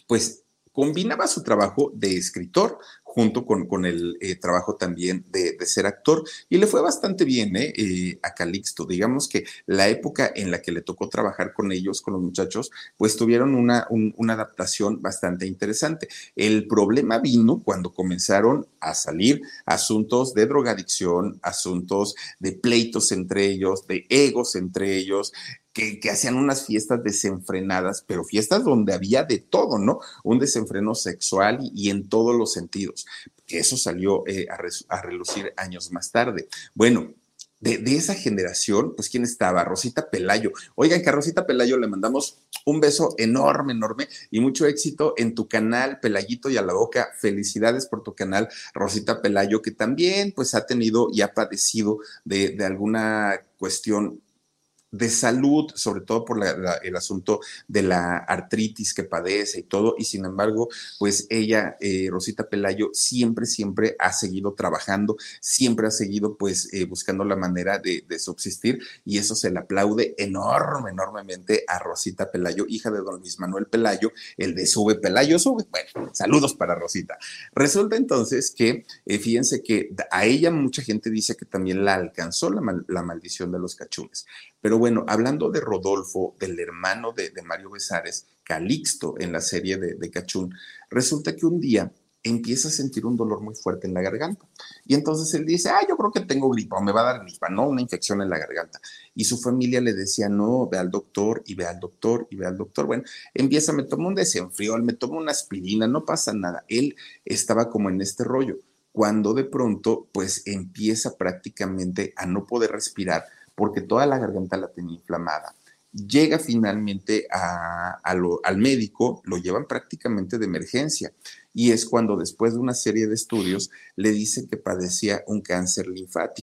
pues combinaba su trabajo de escritor junto con, con el eh, trabajo también de, ser actor. Y le fue bastante bien ¿eh? Eh, a Calixto. Digamos que la época en la que le tocó trabajar con ellos, con los muchachos, pues tuvieron una, una adaptación bastante interesante. El problema vino cuando comenzaron a salir asuntos de drogadicción, asuntos de pleitos entre ellos, de egos entre ellos, que, hacían unas fiestas desenfrenadas, pero fiestas donde había de todo, ¿no? Un desenfreno sexual y, en todos los sentidos, que eso salió eh, a, relucir años más tarde. Bueno, de, esa generación, pues ¿quién estaba? Rosita Pelayo. Oigan, que a Rosita Pelayo le mandamos un beso enorme, enorme y mucho éxito en tu canal, Pelayito y a la boca. Felicidades por tu canal, Rosita Pelayo, que también pues ha tenido y ha padecido de, de alguna cuestión de salud, sobre todo por el asunto de la artritis que padece y todo, y sin embargo, pues ella, eh, Rosita Pelayo, siempre, siempre ha seguido trabajando, siempre ha seguido pues eh, buscando la manera de, subsistir, y eso se le aplaude enorme, enormemente a Rosita Pelayo, hija de don Luis Manuel Pelayo, el de Sube Pelayo Sube. Bueno, saludos para Rosita. Resulta entonces que, eh, fíjense que a ella mucha gente dice que también la alcanzó la, la maldición de los cachumes. Pero bueno, hablando de Rodolfo, del hermano de, Mario Besares, Calixto, en la serie de, Cachún, resulta que un día empieza a sentir un dolor muy fuerte en la garganta. Y entonces él dice, ah, yo creo que tengo gripa o me va a dar gripa, ¿no? Una infección en la garganta. Y su familia le decía, no, ve al doctor y ve al doctor y ve al doctor. Bueno, empieza, me tomo un desenfriol, me tomo una aspirina, no pasa nada. Él estaba como en este rollo. Cuando de pronto, pues empieza prácticamente a no poder respirar porque toda la garganta la tenía inflamada. Llega finalmente al médico, lo llevan prácticamente de emergencia y es cuando después de una serie de estudios le dicen que padecía un cáncer linfático.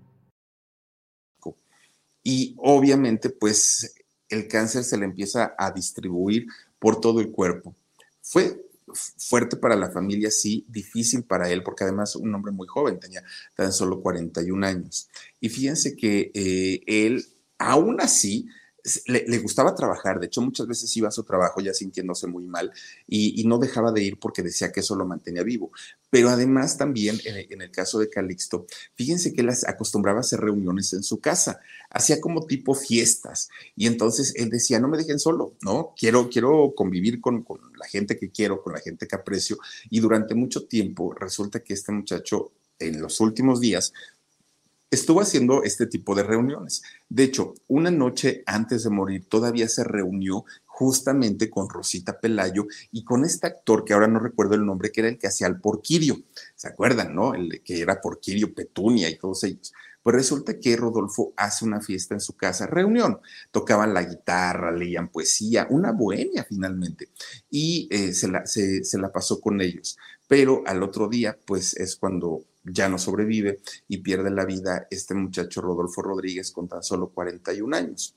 Y obviamente, pues el cáncer se le empieza a distribuir por todo el cuerpo. Fue fuerte para la familia, sí, difícil para él, porque además un hombre muy joven, tenía tan solo 41 años. Y fíjense que eh, él, aún así, le, gustaba trabajar, de hecho muchas veces iba a su trabajo ya sintiéndose muy mal y, no dejaba de ir porque decía que eso lo mantenía vivo. Pero además también en, el caso de Calixto, fíjense que él acostumbraba a hacer reuniones en su casa, hacía como tipo fiestas y entonces él decía, no me dejen solo, ¿no? Quiero, quiero convivir con, con la gente que quiero, con la gente que aprecio y durante mucho tiempo resulta que este muchacho en los últimos días estuvo haciendo este tipo de reuniones. De hecho, una noche antes de morir todavía se reunió justamente con Rosita Pelayo y con este actor que ahora no recuerdo el nombre, que era el que hacía el Porquirio. ¿Se acuerdan, no? El que era Porquirio, Petunia y todos ellos. Pues resulta que Rodolfo hace una fiesta en su casa, reunión. Tocaban la guitarra, leían poesía, una bohemia finalmente. Y eh, se, la, se la pasó con ellos. Pero al otro día, pues es cuando ya no sobrevive y pierde la vida este muchacho Rodolfo Rodríguez con tan solo 41 años.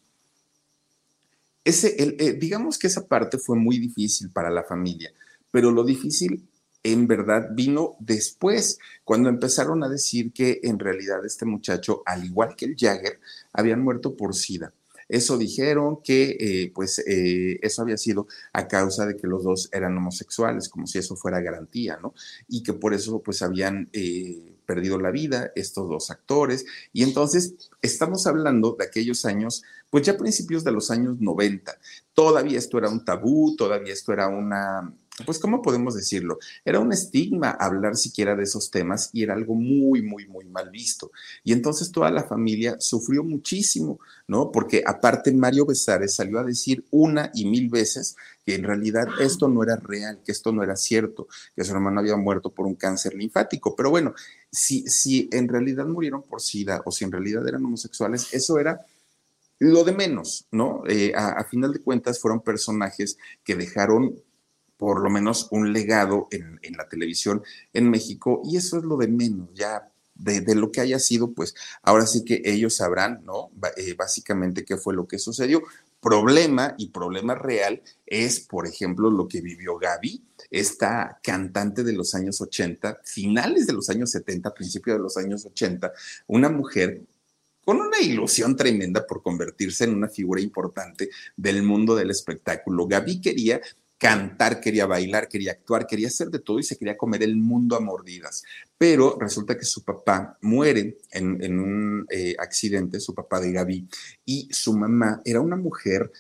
Ese, eh, digamos que esa parte fue muy difícil para la familia, pero lo difícil en verdad vino después, cuando empezaron a decir que en realidad este muchacho, al igual que el Jagger, habían muerto por SIDA. Eso dijeron que eh, pues eh, eso había sido a causa de que los dos eran homosexuales, como si eso fuera garantía, ¿no? Y que por eso pues habían perdido la vida estos dos actores. Y entonces estamos hablando de aquellos años pues ya principios de los años 90, todavía esto era un tabú, todavía esto era una, pues, ¿cómo podemos decirlo? Era un estigma hablar siquiera de esos temas y era algo muy, muy, muy mal visto. Y entonces toda la familia sufrió muchísimo, ¿no? Porque aparte Mario Besares salió a decir una y mil veces que en realidad esto no era real, que esto no era cierto, que su hermano había muerto por un cáncer linfático. Pero bueno, si, si en realidad murieron por SIDA o si en realidad eran homosexuales, eso era lo de menos, ¿no? Eh, a, final de cuentas fueron personajes que dejaron por lo menos un legado en, la televisión en México y eso es lo de menos, ya de, lo que haya sido, pues ahora sí que ellos sabrán, ¿no? Eh, básicamente qué fue lo que sucedió. Problema y problema real es, por ejemplo, lo que vivió Gaby, esta cantante de los años 80, finales de los años 70, principios de los años 80, una mujer con una ilusión tremenda por convertirse en una figura importante del mundo del espectáculo. Gaby quería cantar, quería bailar, quería actuar, quería hacer de todo y se quería comer el mundo a mordidas. Pero resulta que su papá muere en, un eh, accidente, su papá de Gaby, y su mamá era una mujer,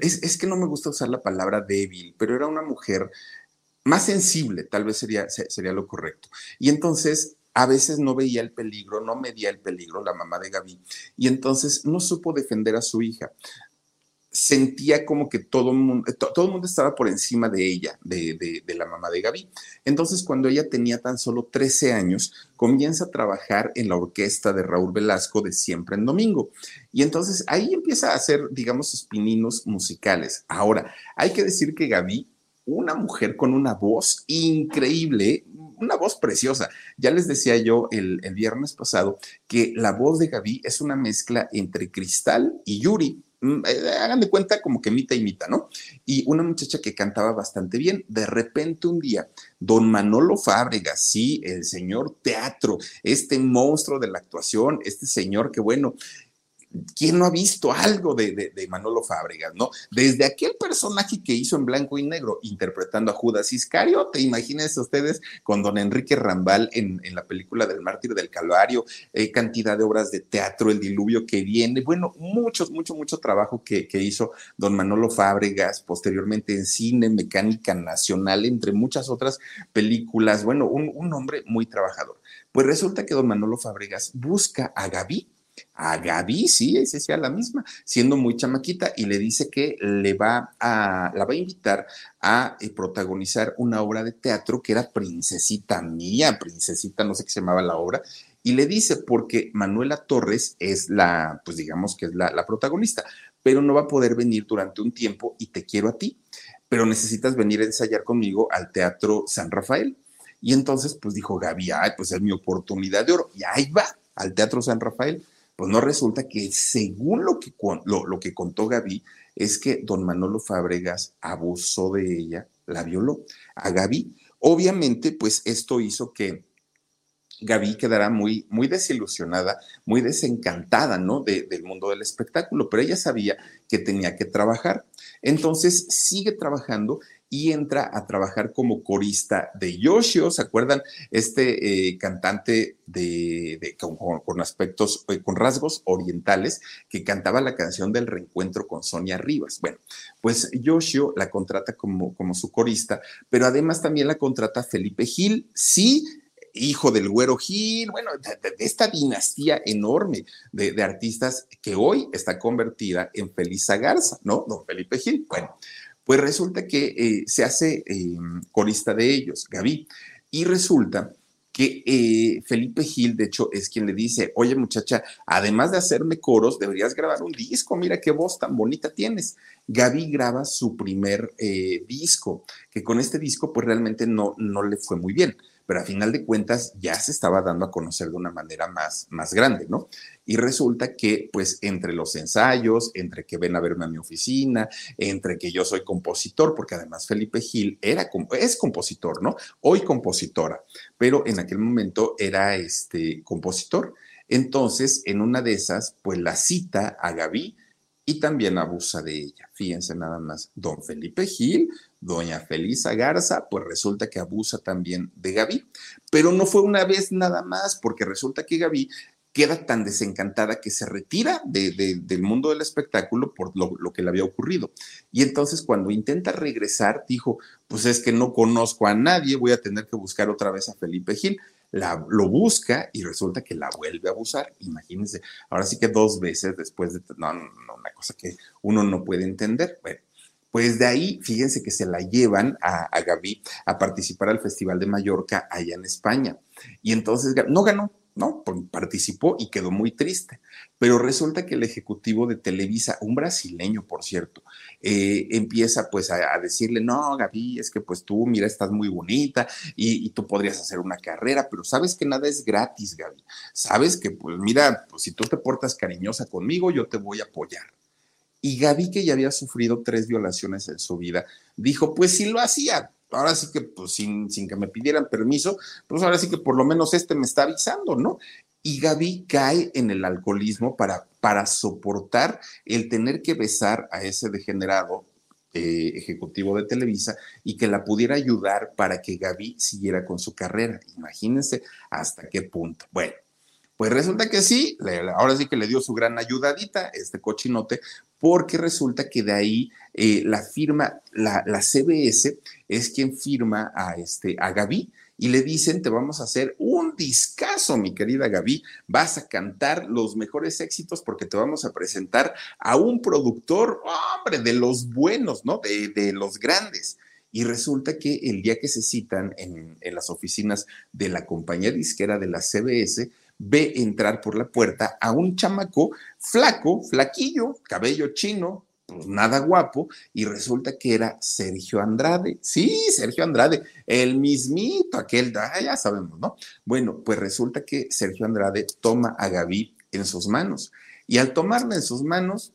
es, es, que no me gusta usar la palabra débil, pero era una mujer más sensible, tal vez sería, sería lo correcto. Y entonces a veces no veía el peligro, no medía el peligro la mamá de Gaby, y entonces no supo defender a su hija. Sentía como que todo el mundo, todo el mundo estaba por encima de ella, de, de, la mamá de Gaby. Entonces, cuando ella tenía tan solo 13 años, comienza a trabajar en la orquesta de Raúl Velasco de Siempre en Domingo. Y entonces ahí empieza a hacer, digamos, sus pininos musicales. Ahora, hay que decir que Gaby una mujer con una voz increíble, una voz preciosa. Ya les decía yo el, viernes pasado que la voz de Gaby es una mezcla entre Cristal y Yuri. Mm, eh, hagan de cuenta como que mita y mita, ¿no? Y una muchacha que cantaba bastante bien. De repente un día, don Manolo Fábregas, sí, el señor teatro, este monstruo de la actuación, este señor que bueno, ¿Quién no ha visto algo de, Manolo Fábregas, no? Desde aquel personaje que hizo en blanco y negro, interpretando a Judas Iscariote, imagínense ustedes con don Enrique Rambal en, la película del Mártir del Calvario, eh, cantidad de obras de teatro, El Diluvio que viene, bueno, mucho, mucho, mucho trabajo que, hizo don Manolo Fábregas, posteriormente en cine, Mecánica Nacional, entre muchas otras películas, bueno, un, un hombre muy trabajador. Pues resulta que don Manolo Fábregas busca a Gaby a Gaby, sí, esa decía la misma, siendo muy chamaquita, y le dice que le va a, la va a invitar a eh, protagonizar una obra de teatro que era Princesita Mía, Princesita, no sé qué se llamaba la obra, y le dice, porque Manuela Torres es la, pues digamos que es la, la protagonista, pero no va a poder venir durante un tiempo y te quiero a ti, pero necesitas venir a ensayar conmigo al Teatro San Rafael. Y entonces, pues dijo Gaby, ay, pues es mi oportunidad de oro, y ahí va al Teatro San Rafael pues no resulta que según lo que, lo, que contó Gaby, es que don Manolo Fábregas abusó de ella, la violó a Gaby. Obviamente, pues esto hizo que Gaby quedara muy, muy desilusionada, muy desencantada, ¿no? del mundo del espectáculo, pero ella sabía que tenía que trabajar. Entonces sigue trabajando y entra a trabajar como corista de Yoshio, ¿se acuerdan? Este eh, cantante de, con, aspectos, eh, con rasgos orientales, que cantaba la canción del reencuentro con Sonia Rivas. Bueno, pues Yoshio la contrata como, como su corista, pero además también la contrata Felipe Gil, sí, hijo del Güero Gil, bueno, de, esta dinastía enorme de, artistas que hoy está convertida en Felisa Garza, ¿no? Don Felipe Gil. Bueno, pues resulta que eh, se hace em, corista de ellos, Gaby, y resulta que eh, Felipe Gil, de hecho, es quien le dice, oye muchacha, además de hacerme coros, deberías grabar un disco, mira qué voz tan bonita tienes. Gaby graba su primer eh, disco, que con este disco pues realmente no, no le fue muy bien pero a final de cuentas ya se estaba dando a conocer de una manera más, más grande, ¿no? Y resulta que, pues, entre los ensayos, entre que ven a verme a mi oficina, entre que yo soy compositor, porque además Felipe Gil era, es compositor, ¿no? Hoy compositora, pero en aquel momento era este compositor. Entonces, en una de esas, pues la cita a Gaby y también abusa de ella. Fíjense nada más, don Felipe Gil doña Felisa Garza, pues resulta que abusa también de Gaby. Pero no fue una vez nada más, porque resulta que Gaby queda tan desencantada que se retira del mundo del espectáculo por lo, que le había ocurrido. Y entonces cuando intenta regresar, dijo, pues es que no conozco a nadie, voy a tener que buscar otra vez a Felipe Gil. La, lo busca y resulta que la vuelve a abusar. Imagínense, ahora sí que dos veces después de, no, no, una cosa que uno no puede entender. Bueno, pues de ahí, fíjense que se la llevan a, a Gaby a participar al Festival de Mallorca allá en España. Y entonces no ganó, ¿no? Participó y quedó muy triste. Pero resulta que el ejecutivo de Televisa, un brasileño, por cierto, eh, empieza pues a, decirle, no, Gaby, es que pues tú, mira, estás muy bonita y, tú podrías hacer una carrera, pero sabes que nada es gratis, Gaby. Sabes que pues mira, pues si tú te portas cariñosa conmigo, yo te voy a apoyar. Y Gaby, que ya había sufrido tres violaciones en su vida, dijo, pues si lo hacía, ahora sí que pues sin, sin que me pidieran permiso, pues ahora sí que por lo menos este me está avisando, ¿no? Y Gaby cae en el alcoholismo para, para soportar el tener que besar a ese degenerado eh, ejecutivo de Televisa y que la pudiera ayudar para que Gaby siguiera con su carrera. Imagínense hasta qué punto. Bueno, pues resulta que sí, ahora sí que le dio su gran ayudadita este cochinote, porque resulta que de ahí eh, la firma, la, CBS es quien firma a, este, a Gaby y le dicen, te vamos a hacer un discazo, mi querida Gaby, vas a cantar los mejores éxitos porque te vamos a presentar a un productor, hombre, de los buenos, ¿no? De, de los grandes. Y resulta que el día que se citan en, en las oficinas de la compañía disquera de la CBS, ve entrar por la puerta a un chamaco flaco, flaquillo, cabello chino, pues nada guapo, y resulta que era Sergio Andrade. Sí, Sergio Andrade, el mismito, aquel, ah, ya sabemos, ¿no? Bueno, pues resulta que Sergio Andrade toma a Gaby en sus manos. Y al tomarla en sus manos,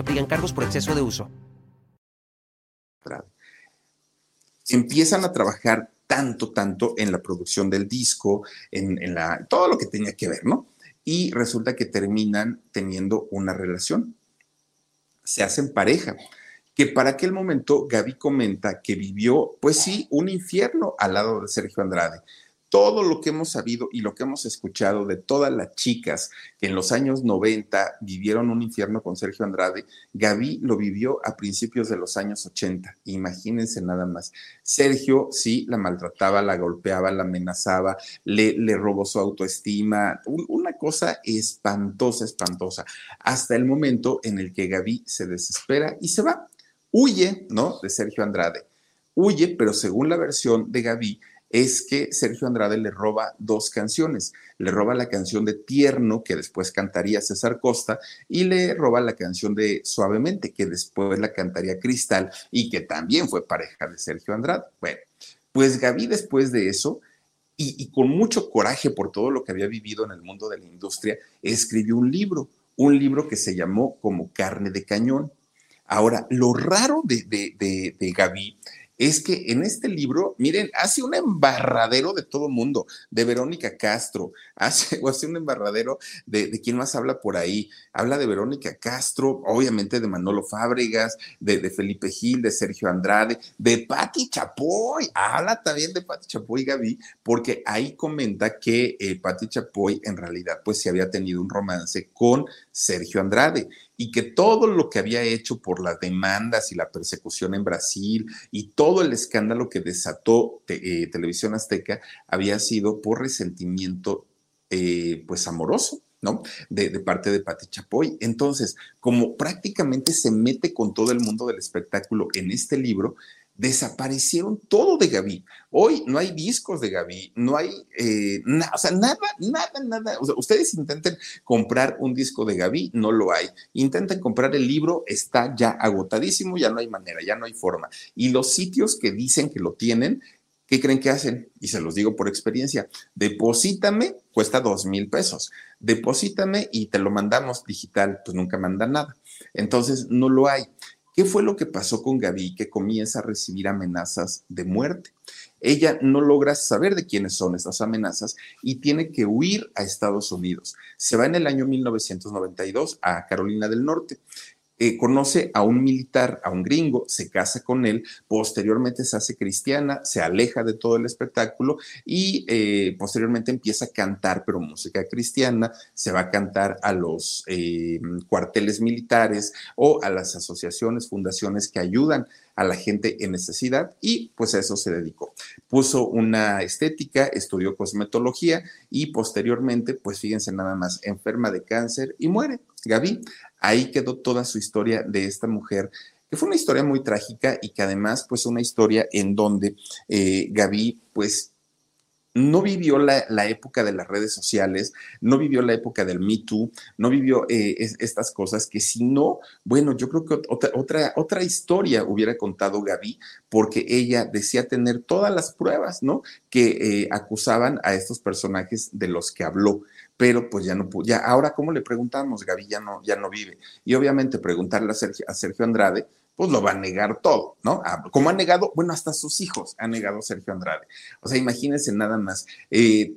aplican cargos por exceso de uso. Empiezan a trabajar tanto, tanto en la producción del disco, en, la, todo lo que tenía que ver, ¿no? Y resulta que terminan teniendo una relación. Se hacen pareja. Que para aquel momento Gaby comenta que vivió, pues sí, un infierno al lado de Sergio Andrade todo lo que hemos sabido y lo que hemos escuchado de todas las chicas que en los años 90 vivieron un infierno con Sergio Andrade, Gaby lo vivió a principios de los años 80. Imagínense nada más. Sergio sí la maltrataba, la golpeaba, la amenazaba, le, robó su autoestima, una cosa espantosa, espantosa, hasta el momento en el que Gaby se desespera y se va. Huye, ¿no? De Sergio Andrade. Huye, pero según la versión de Gaby, es que Sergio Andrade le roba dos canciones. Le roba la canción de Tierno, que después cantaría César Costa, y le roba la canción de Suavemente, que después la cantaría Cristal y que también fue pareja de Sergio Andrade. Bueno, pues Gaby después de eso, y, con mucho coraje por todo lo que había vivido en el mundo de la industria, escribió un libro, un libro que se llamó como Carne de Cañón. Ahora, lo raro de, de Gaby es que en este libro, miren, hace un embarradero de todo mundo, de Verónica Castro, [LAUGHS] hace, o hace un embarradero de, de quién más habla por ahí. Habla de Verónica Castro, obviamente de Manolo Fábregas, de, Felipe Gil, de Sergio Andrade, de Patti Chapoy. Habla también de Patti Chapoy, Gaby, porque ahí comenta que eh, Patti Chapoy en realidad pues se había tenido un romance con Sergio Andrade y que todo lo que había hecho por las demandas y la persecución en Brasil y todo el escándalo que desató eh, Televisión Azteca había sido por resentimiento eh, pues amoroso. ¿no? De, de, parte de Pati Chapoy. Entonces, como prácticamente se mete con todo el mundo del espectáculo en este libro, desaparecieron todo de Gaby. Hoy no hay discos de Gaby, no hay, eh, o sea, nada, nada, nada. Ustedes intenten comprar un disco de Gaby, no lo hay. Intenten comprar el libro, está ya agotadísimo, ya no hay manera, ya no hay forma. Y los sitios que dicen que lo tienen, ¿qué creen que hacen? Y se los digo por experiencia, deposítame, cuesta dos mil pesos, deposítame y te lo mandamos digital, pues nunca mandan nada. Entonces, no lo hay. ¿Qué fue lo que pasó con Gaby que comienza a recibir amenazas de muerte? Ella no logra saber de quiénes son estas amenazas y tiene que huir a Estados Unidos. Se va en el año 1992 a Carolina del Norte. Eh, conoce a un militar, a un gringo, se casa con él, posteriormente se hace cristiana, se aleja de todo el espectáculo y eh, posteriormente empieza a cantar, pero música cristiana, se va a cantar a los eh, cuarteles militares o a las asociaciones, fundaciones que ayudan a la gente en necesidad y pues a eso se dedicó. Puso una estética, estudió cosmetología y posteriormente, pues fíjense nada más, enferma de cáncer y muere. Gaby ahí quedó toda su historia de esta mujer que fue una historia muy trágica y que además, pues, una historia en donde eh, Gaby, pues, no vivió la, época de las redes sociales, no vivió la época del Me Too, no vivió eh, estas cosas que si no, bueno, yo creo que otra, otra, otra historia hubiera contado Gaby, porque ella decía tener todas las pruebas, ¿no? Que eh, acusaban a estos personajes de los que habló pero pues ya no. Ya, ahora, ¿cómo le preguntamos? Gaby ya no, ya no vive. Y obviamente preguntarle a Sergio, a Sergio Andrade, pues lo va a negar todo, ¿no? Ah, como ha negado, bueno, hasta sus hijos ha negado Sergio Andrade. O sea, imagínense nada más. Eh,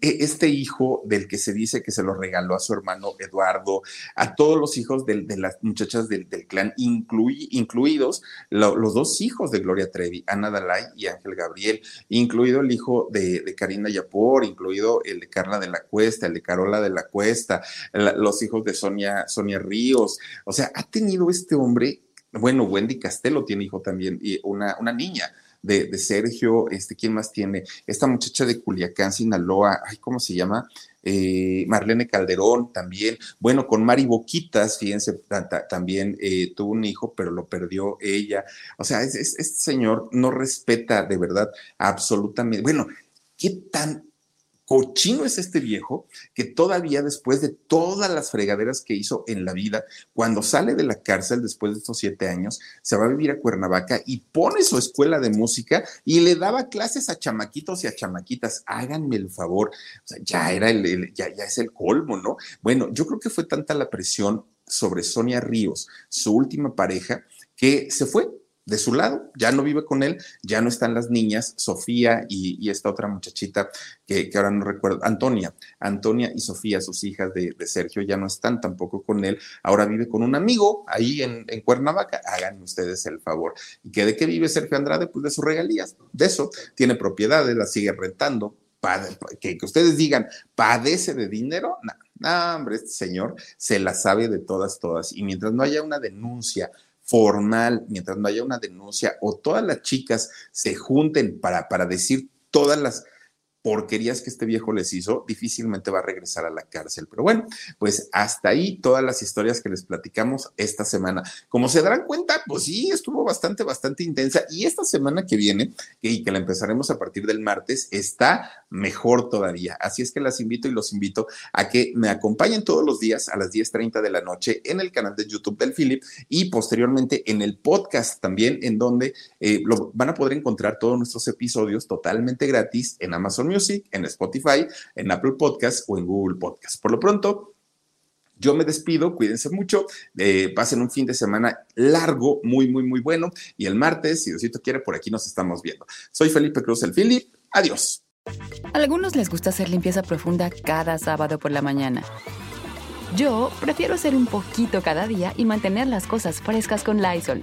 este hijo del que se dice que se lo regaló a su hermano Eduardo, a todos los hijos de, las muchachas del, clan, incluidos los dos hijos de Gloria Trevi, Ana Dalai y Ángel Gabriel, incluido el hijo de, Karina Yapor, incluido el de Carla de la Cuesta, el de Carola de la Cuesta, los hijos de Sonia, Sonia Ríos. O sea, ha tenido este hombre, bueno, Wendy Castelo tiene hijo también, y una, una niña de, Sergio, este, ¿quién más tiene? Esta muchacha de Culiacán, Sinaloa, ay, ¿cómo se llama? Eh, Marlene Calderón también, bueno, con Mari Boquitas, fíjense, también eh, tuvo un hijo, pero lo perdió ella. O sea, este señor no respeta de verdad absolutamente, bueno, ¿qué tan cochino es este viejo que todavía después de todas las fregaderas que hizo en la vida, cuando sale de la cárcel después de estos siete años, se va a vivir a Cuernavaca y pone su escuela de música y le daba clases a chamaquitos y a chamaquitas. Háganme el favor. O sea, ya era el, ya, ya es el colmo, ¿no? Bueno, yo creo que fue tanta la presión sobre Sonia Ríos, su última pareja, que se fue, de su lado, ya no vive con él, ya no están las niñas, Sofía y, esta otra muchachita que, ahora no recuerdo, Antonia, Antonia y Sofía, sus hijas de, Sergio, ya no están tampoco con él, ahora vive con un amigo ahí en, Cuernavaca, hagan ustedes el favor. ¿Y que de qué vive Sergio Andrade? Pues de sus regalías, de eso, tiene propiedades, las sigue rentando, que, que, ustedes digan, padece de dinero, no, no, hombre, este señor se la sabe de todas, todas. Y mientras no haya una denuncia formal, mientras no haya una denuncia o todas las chicas se junten para, para decir todas las porquerías que este viejo les hizo, difícilmente va a regresar a la cárcel. Pero bueno, pues hasta ahí todas las historias que les platicamos esta semana. Como se darán cuenta, pues sí, estuvo bastante, bastante intensa. Y esta semana que viene, y que la empezaremos a partir del martes, está mejor todavía. Así es que las invito y los invito a que me acompañen todos los días a las 10.30 de la noche en el canal de YouTube del Philip y posteriormente en el podcast también, en donde eh, lo, van a poder encontrar todos nuestros episodios totalmente gratis en Amazon Music, en Spotify, en Apple Podcast o en Google Podcast. Por lo pronto, Yo me despido, cuídense mucho, eh, pasen un fin de semana largo, muy, muy, muy bueno. Y el martes, si Diosito quiere, por aquí nos estamos viendo. Soy Felipe Cruz, el Philip. Adiós. A algunos les gusta hacer limpieza profunda cada sábado por la mañana. Yo prefiero hacer un poquito cada día y mantener las cosas frescas con Lysol.